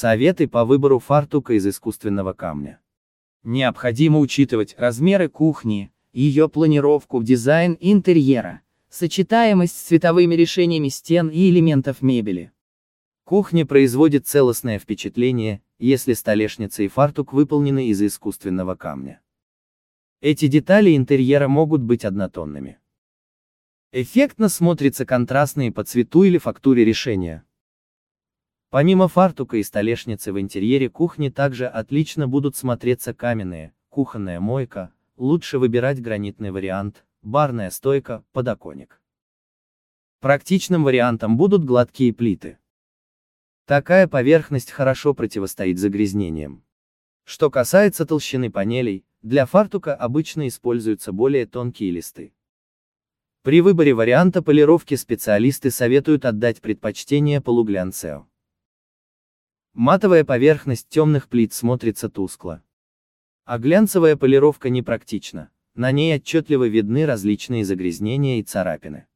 Советы по выбору фартука из искусственного камня. Необходимо учитывать размеры кухни, ее планировку, дизайн интерьера, сочетаемость с цветовыми решениями стен и элементов мебели. Кухня производит целостное впечатление, если столешница и фартук выполнены из искусственного камня. Эти детали интерьера могут быть однотонными. Эффектно смотрится контрастные по цвету или фактуре решения. Помимо фартука и столешницы в интерьере кухни также отлично будут смотреться каменные, кухонная мойка, лучше выбирать гранитный вариант, барная стойка, подоконник. Практичным вариантом будут гладкие плиты. Такая поверхность хорошо противостоит загрязнениям. Что касается толщины панелей, для фартука обычно используются более тонкие листы. При выборе варианта полировки специалисты советуют отдать предпочтение полуглянцео. Матовая поверхность темных плит смотрится тускло. А глянцевая полировка непрактична, на ней отчетливо видны различные загрязнения и царапины.